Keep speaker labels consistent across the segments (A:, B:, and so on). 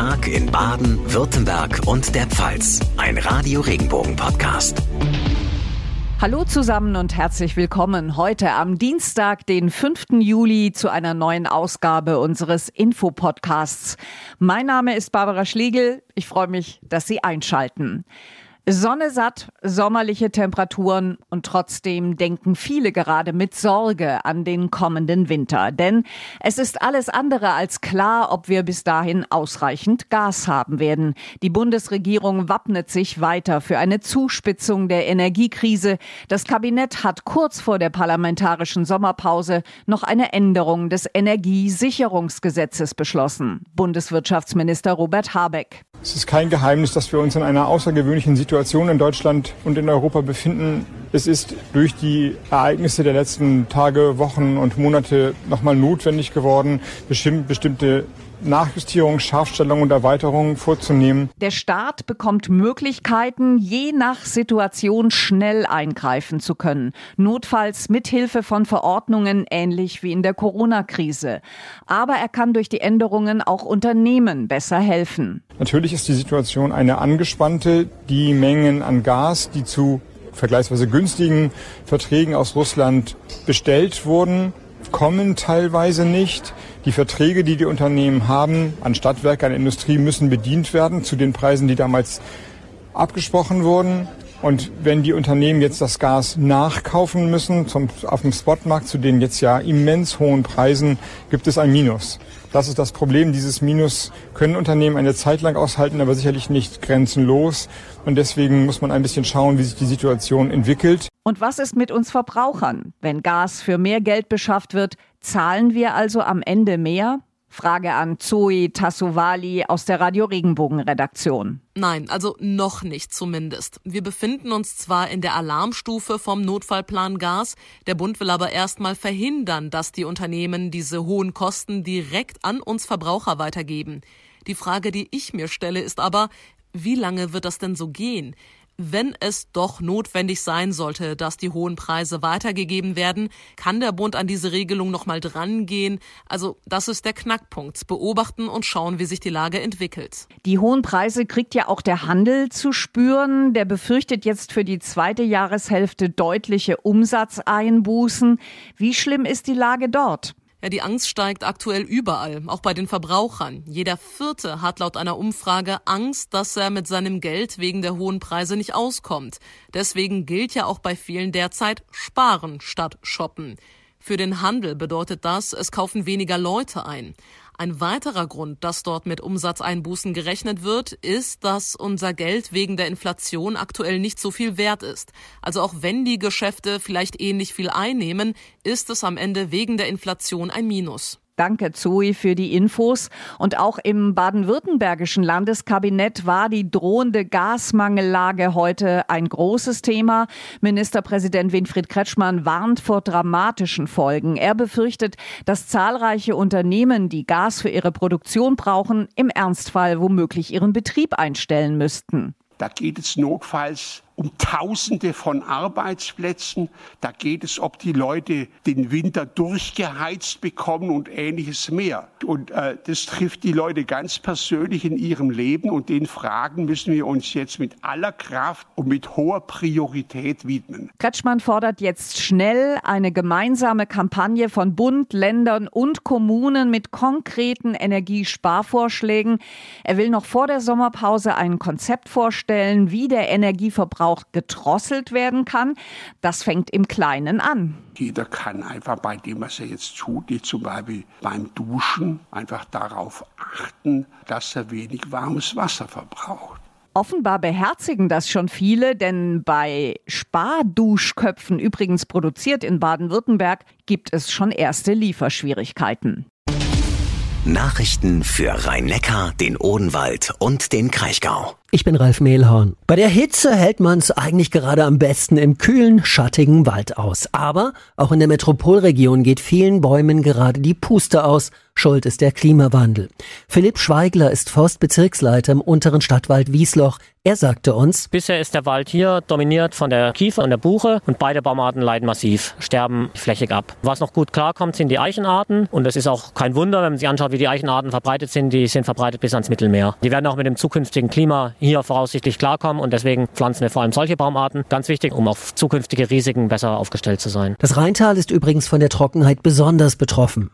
A: Tag in Baden, Württemberg und der Pfalz. Ein Radio Regenbogen Podcast.
B: Hallo zusammen und herzlich willkommen heute am Dienstag, den 5. Juli zu einer neuen Ausgabe unseres Infopodcasts. Mein Name ist Barbara Schlegel. Ich freue mich, dass Sie einschalten. Sonne satt, sommerliche Temperaturen und trotzdem denken viele gerade mit Sorge an den kommenden Winter. Denn es ist alles andere als klar, ob wir bis dahin ausreichend Gas haben werden. Die Bundesregierung wappnet sich weiter für eine Zuspitzung der Energiekrise. Das Kabinett hat kurz vor der parlamentarischen Sommerpause noch eine Änderung des Energiesicherungsgesetzes beschlossen. Bundeswirtschaftsminister Robert Habeck.
C: Es ist kein Geheimnis, dass wir uns in einer außergewöhnlichen Situation in Deutschland und in Europa befinden. Es ist durch die Ereignisse der letzten Tage, Wochen und Monate nochmal notwendig geworden, bestimmte Nachjustierung, Scharfstellung und Erweiterung vorzunehmen.
B: Der Staat bekommt Möglichkeiten, je nach Situation schnell eingreifen zu können. Notfalls mithilfe von Verordnungen, ähnlich wie in der Corona-Krise. Aber er kann durch die Änderungen auch Unternehmen besser helfen.
C: Natürlich ist die Situation eine angespannte. Die Mengen an Gas, die zu vergleichsweise günstigen Verträgen aus Russland bestellt wurden, kommen teilweise nicht. Die Verträge, die die Unternehmen haben an Stadtwerke, an Industrie, müssen bedient werden zu den Preisen, die damals abgesprochen wurden. Und wenn die Unternehmen jetzt das Gas nachkaufen müssen zum, auf dem Spotmarkt zu den jetzt ja immens hohen Preisen, gibt es ein Minus. Das ist das Problem. Dieses Minus können Unternehmen eine Zeit lang aushalten, aber sicherlich nicht grenzenlos. Und deswegen muss man ein bisschen schauen, wie sich die Situation entwickelt.
B: Und was ist mit uns Verbrauchern? Wenn Gas für mehr Geld beschafft wird, zahlen wir also am Ende mehr? Frage an Zoe Tassovali aus der Radio Regenbogen Redaktion.
D: Nein, also noch nicht zumindest. Wir befinden uns zwar in der Alarmstufe vom Notfallplan Gas, der Bund will aber erstmal verhindern, dass die Unternehmen diese hohen Kosten direkt an uns Verbraucher weitergeben. Die Frage, die ich mir stelle, ist aber, wie lange wird das denn so gehen? Wenn es doch notwendig sein sollte, dass die hohen Preise weitergegeben werden, kann der Bund an diese Regelung nochmal drangehen. Also das ist der Knackpunkt. Beobachten und schauen, wie sich die Lage entwickelt.
B: Die hohen Preise kriegt ja auch der Handel zu spüren. Der befürchtet jetzt für die zweite Jahreshälfte deutliche Umsatzeinbußen. Wie schlimm ist die Lage dort?
D: Ja, die Angst steigt aktuell überall, auch bei den Verbrauchern. Jeder Vierte hat laut einer Umfrage Angst, dass er mit seinem Geld wegen der hohen Preise nicht auskommt. Deswegen gilt ja auch bei vielen derzeit Sparen statt Shoppen. Für den Handel bedeutet das, es kaufen weniger Leute ein. Ein weiterer Grund, dass dort mit Umsatzeinbußen gerechnet wird, ist, dass unser Geld wegen der Inflation aktuell nicht so viel wert ist. Also auch wenn die Geschäfte vielleicht ähnlich viel einnehmen, ist es am Ende wegen der Inflation ein Minus.
B: Danke, Zoe, für die Infos. Und auch im baden-württembergischen Landeskabinett war die drohende Gasmangellage heute ein großes Thema. Ministerpräsident Winfried Kretschmann warnt vor dramatischen Folgen. Er befürchtet, dass zahlreiche Unternehmen, die Gas für ihre Produktion brauchen, im Ernstfall womöglich ihren Betrieb einstellen müssten.
E: Da geht es notfalls um Tausende von Arbeitsplätzen. Da geht es, ob die Leute den Winter durchgeheizt bekommen und ähnliches mehr. Und äh, das trifft die Leute ganz persönlich in ihrem Leben und den Fragen müssen wir uns jetzt mit aller Kraft und mit hoher Priorität widmen.
B: Kretschmann fordert jetzt schnell eine gemeinsame Kampagne von Bund, Ländern und Kommunen mit konkreten Energiesparvorschlägen. Er will noch vor der Sommerpause ein Konzept vorstellen, wie der Energieverbrauch auch gedrosselt werden kann. Das fängt im Kleinen an.
E: Jeder kann einfach bei dem, was er jetzt tut, wie zum Beispiel beim Duschen, einfach darauf achten, dass er wenig warmes Wasser verbraucht.
B: Offenbar beherzigen das schon viele, denn bei Sparduschköpfen, übrigens produziert in Baden-Württemberg, gibt es schon erste Lieferschwierigkeiten.
A: Nachrichten für Rhein-Neckar, den Odenwald und den Kraichgau.
F: Ich bin Ralf Mehlhorn. Bei der Hitze hält man es eigentlich gerade am besten im kühlen, schattigen Wald aus. Aber auch in der Metropolregion geht vielen Bäumen gerade die Puste aus. Schuld ist der Klimawandel. Philipp Schweigler ist Forstbezirksleiter im unteren Stadtwald Wiesloch. Er sagte uns,
G: Bisher ist der Wald hier dominiert von der Kiefer und der Buche und beide Baumarten leiden massiv, sterben flächig ab. Was noch gut klarkommt, sind die Eichenarten und es ist auch kein Wunder, wenn man sich anschaut, wie die Eichenarten verbreitet sind. Die sind verbreitet bis ans Mittelmeer. Die werden auch mit dem zukünftigen Klima hier voraussichtlich klarkommen und deswegen pflanzen wir vor allem solche Baumarten. Ganz wichtig, um auf zukünftige Risiken besser aufgestellt zu sein.
F: Das Rheintal ist übrigens von der Trockenheit besonders betroffen.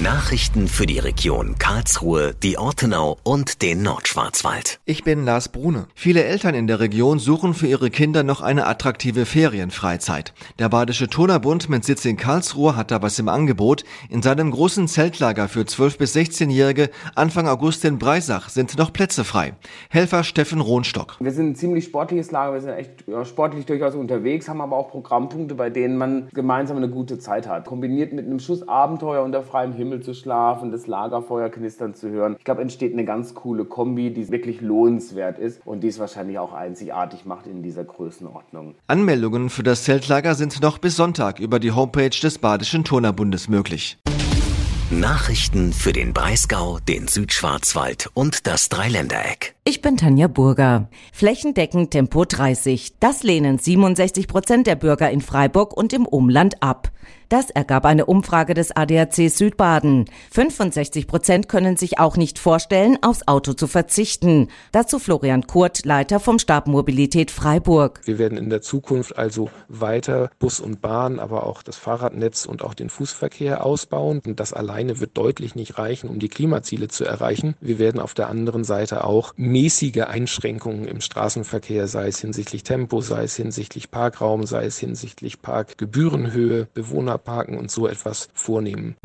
A: Nachrichten für die Region Karlsruhe, die Ortenau und den Nordschwarzwald.
H: Ich bin Lars Brune. Viele Eltern in der Region suchen für ihre Kinder noch eine attraktive Ferienfreizeit. Der Badische Turnerbund mit Sitz in Karlsruhe hat da was im Angebot. In seinem großen Zeltlager für 12- bis 16-Jährige Anfang August in Breisach sind noch Plätze frei. Helfer Steffen Rohnstock.
I: Wir sind ein ziemlich sportliches Lager, wir sind echt ja, sportlich durchaus unterwegs, haben aber auch Programmpunkte, bei denen man gemeinsam eine gute Zeit hat. Kombiniert mit einem Schuss Abenteuer unter freiem Himmel zu schlafen, das Lagerfeuer knistern zu hören. Ich glaube, entsteht eine ganz coole Kombi, die wirklich lohnenswert ist und die es wahrscheinlich auch einzigartig macht in dieser Größenordnung.
H: Anmeldungen für das Zeltlager sind noch bis Sonntag über die Homepage des Badischen Turnerbundes möglich.
A: Nachrichten für den Breisgau, den Südschwarzwald und das Dreiländereck.
J: Ich bin Tanja Burger. Flächendeckend Tempo 30. Das lehnen 67 Prozent der Bürger in Freiburg und im Umland ab. Das ergab eine Umfrage des ADAC Südbaden. 65 Prozent können sich auch nicht vorstellen, aufs Auto zu verzichten. Dazu Florian Kurt, Leiter vom Stab Mobilität Freiburg.
K: Wir werden in der Zukunft also weiter Bus und Bahn, aber auch das Fahrradnetz und auch den Fußverkehr ausbauen. Und das alleine wird deutlich nicht reichen, um die Klimaziele zu erreichen. Wir werden auf der anderen Seite auch mäßige Einschränkungen im Straßenverkehr, sei es hinsichtlich Tempo, sei es hinsichtlich Parkraum, sei es hinsichtlich Parkgebührenhöhe, Bewohnerparken und so etwas vornehmen.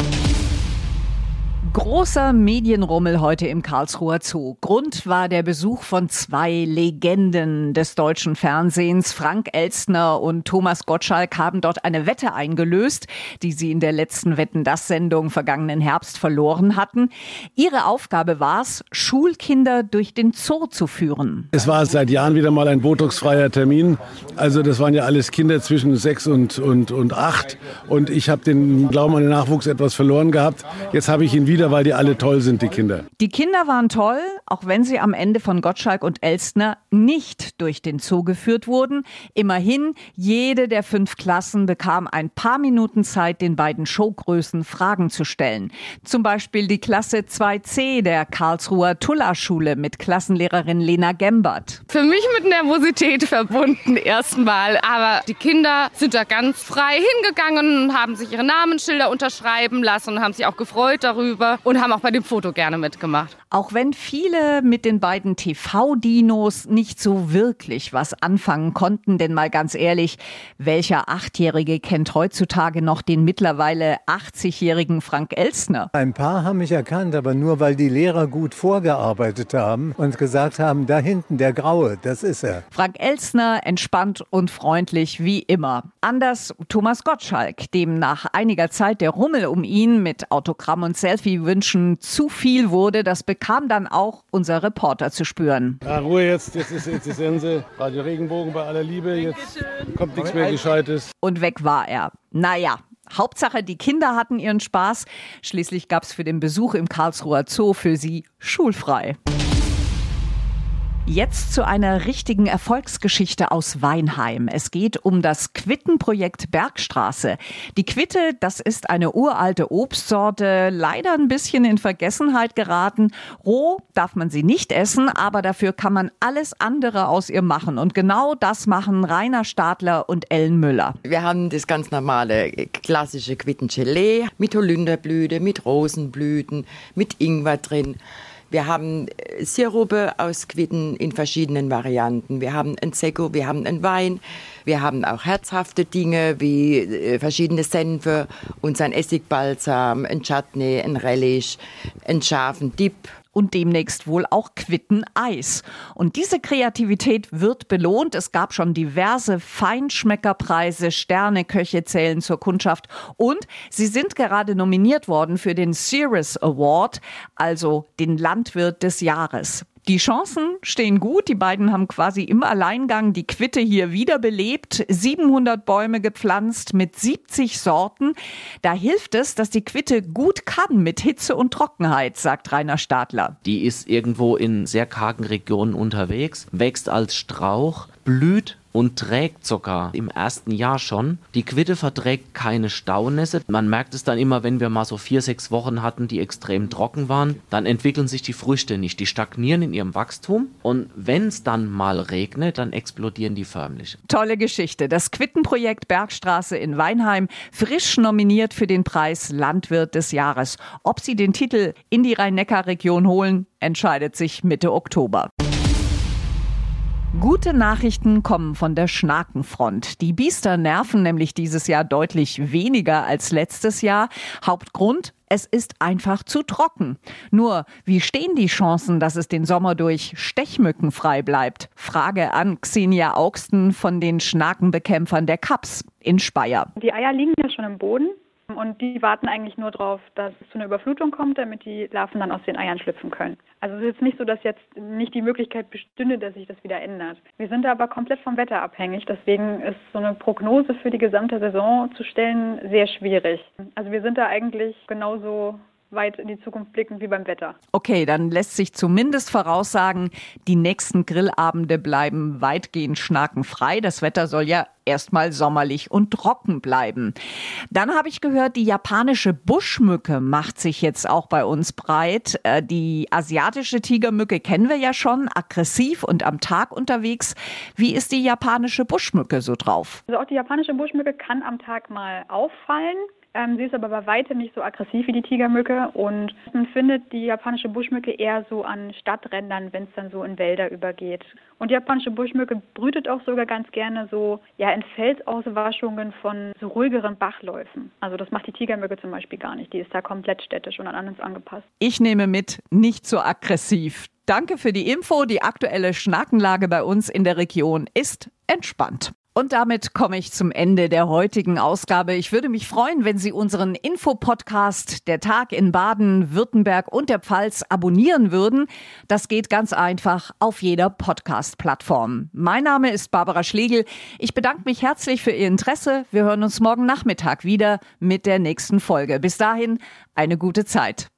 B: Großer Medienrummel heute im Karlsruher Zoo. Grund war der Besuch von zwei Legenden des deutschen Fernsehens. Frank Elstner und Thomas Gottschalk haben dort eine Wette eingelöst, die sie in der letzten Wetten das Sendung vergangenen Herbst verloren hatten. Ihre Aufgabe war es, Schulkinder durch den Zoo zu führen.
L: Es war seit Jahren wieder mal ein botoxfreier Termin. Also das waren ja alles Kinder zwischen sechs und, und, und acht. Und ich habe den Glauben an den Nachwuchs etwas verloren gehabt. Jetzt habe ich ihn wieder, weil die alle toll sind, die Kinder.
B: Die Kinder waren toll, auch wenn sie am Ende von Gottschalk und Elstner nicht durch den Zoo geführt wurden. Immerhin, jede der fünf Klassen bekam ein paar Minuten Zeit, den beiden Showgrößen Fragen zu stellen. Zum Beispiel die Klasse 2c der Karlsruher Tulla-Schule mit Klassenlehrerin Lena Gembert.
M: Für mich mit Nervosität verbunden erstmal, aber die Kinder sind da ganz frei hingegangen, haben sich ihre Namensschilder unterschreiben lassen und haben sich auch gefreut darüber und haben auch bei dem Foto gerne mitgemacht.
B: Auch wenn viele mit den beiden TV-Dinos nicht so wirklich was anfangen konnten, denn mal ganz ehrlich, welcher Achtjährige kennt heutzutage noch den mittlerweile 80-jährigen Frank Elstner?
N: Ein paar haben mich erkannt, aber nur weil die Lehrer gut vorgearbeitet haben und gesagt haben, da hinten der Graue, das ist er.
B: Frank Elstner entspannt und freundlich wie immer. Anders Thomas Gottschalk, dem nach einiger Zeit der Rummel um ihn mit Autogramm und Selfie-Wünschen zu viel wurde, das bekam dann auch unser Reporter zu spüren.
L: Ja, Ruhe jetzt, jetzt ist, jetzt ist Sense. Radio Regenbogen bei aller Liebe, jetzt kommt nichts mehr Gescheites.
B: Und weg war er. Naja, Hauptsache, die Kinder hatten ihren Spaß. Schließlich gab es für den Besuch im Karlsruher Zoo für sie schulfrei. Jetzt zu einer richtigen Erfolgsgeschichte aus Weinheim. Es geht um das Quittenprojekt Bergstraße. Die Quitte, das ist eine uralte Obstsorte, leider ein bisschen in Vergessenheit geraten. Roh darf man sie nicht essen, aber dafür kann man alles andere aus ihr machen. Und genau das machen Rainer Stadler und Ellen Müller.
O: Wir haben das ganz normale klassische Quittengelee mit Holunderblüte, mit Rosenblüten, mit Ingwer drin. Wir haben Sirupe aus Quitten in verschiedenen Varianten. Wir haben ein Sekko, wir haben einen Wein. Wir haben auch herzhafte Dinge wie äh, verschiedene Senfe, unseren Essigbalsam, ein Chutney, ein Relish, einen scharfen Dip
B: und demnächst wohl auch Quitten-Eis. Und diese Kreativität wird belohnt. Es gab schon diverse Feinschmeckerpreise, Sterneköche zählen zur Kundschaft und sie sind gerade nominiert worden für den Ceres Award, also den Landwirt des Jahres. Die Chancen stehen gut. Die beiden haben quasi im Alleingang die Quitte hier wiederbelebt. 700 Bäume gepflanzt mit 70 Sorten. Da hilft es, dass die Quitte gut kann mit Hitze und Trockenheit, sagt Rainer Stadler.
P: Die ist irgendwo in sehr kargen Regionen unterwegs, wächst als Strauch, blüht und trägt sogar im ersten Jahr schon. Die Quitte verträgt keine Staunässe. Man merkt es dann immer, wenn wir mal so vier, sechs Wochen hatten, die extrem trocken waren, dann entwickeln sich die Früchte nicht. Die stagnieren in ihrem Wachstum und wenn es dann mal regnet, dann explodieren die förmlich.
B: Tolle Geschichte. Das Quittenprojekt Bergstraße in Weinheim, frisch nominiert für den Preis Landwirt des Jahres. Ob sie den Titel in die Rhein-Neckar-Region holen, entscheidet sich Mitte Oktober. Gute Nachrichten kommen von der Schnakenfront. Die Biester nerven nämlich dieses Jahr deutlich weniger als letztes Jahr. Hauptgrund, es ist einfach zu trocken. Nur, wie stehen die Chancen, dass es den Sommer durch Stechmücken frei bleibt? Frage an Xenia Augsten von den Schnakenbekämpfern der Kaps in Speyer.
Q: Die Eier liegen ja schon im Boden. Und die warten eigentlich nur darauf, dass es zu einer Überflutung kommt, damit die Larven dann aus den Eiern schlüpfen können. Also es ist jetzt nicht so, dass jetzt nicht die Möglichkeit bestünde, dass sich das wieder ändert. Wir sind aber komplett vom Wetter abhängig. Deswegen ist so eine Prognose für die gesamte Saison zu stellen sehr schwierig. Also wir sind da eigentlich genauso weit in die Zukunft blicken wie beim Wetter.
B: Okay, dann lässt sich zumindest voraussagen, die nächsten Grillabende bleiben weitgehend schnakenfrei. Das Wetter soll ja erstmal sommerlich und trocken bleiben. Dann habe ich gehört, die japanische Buschmücke macht sich jetzt auch bei uns breit. Äh, die asiatische Tigermücke kennen wir ja schon, aggressiv und am Tag unterwegs. Wie ist die japanische Buschmücke so drauf?
Q: Also auch die japanische Buschmücke kann am Tag mal auffallen. Ähm, sie ist aber bei weitem nicht so aggressiv wie die Tigermücke und man findet die japanische Buschmücke eher so an Stadträndern, wenn es dann so in Wälder übergeht. Und die japanische Buschmücke brütet auch sogar ganz gerne so ja in Felsauswaschungen von so ruhigeren Bachläufen. Also das macht die Tigermücke zum Beispiel gar nicht. Die ist da komplett städtisch und an uns angepasst.
B: Ich nehme mit, nicht so aggressiv. Danke für die Info. Die aktuelle Schnackenlage bei uns in der Region ist entspannt. Und damit komme ich zum Ende der heutigen Ausgabe. Ich würde mich freuen, wenn Sie unseren Infopodcast Der Tag in Baden, Württemberg und der Pfalz abonnieren würden. Das geht ganz einfach auf jeder Podcast-Plattform. Mein Name ist Barbara Schlegel. Ich bedanke mich herzlich für Ihr Interesse. Wir hören uns morgen Nachmittag wieder mit der nächsten Folge. Bis dahin eine gute Zeit.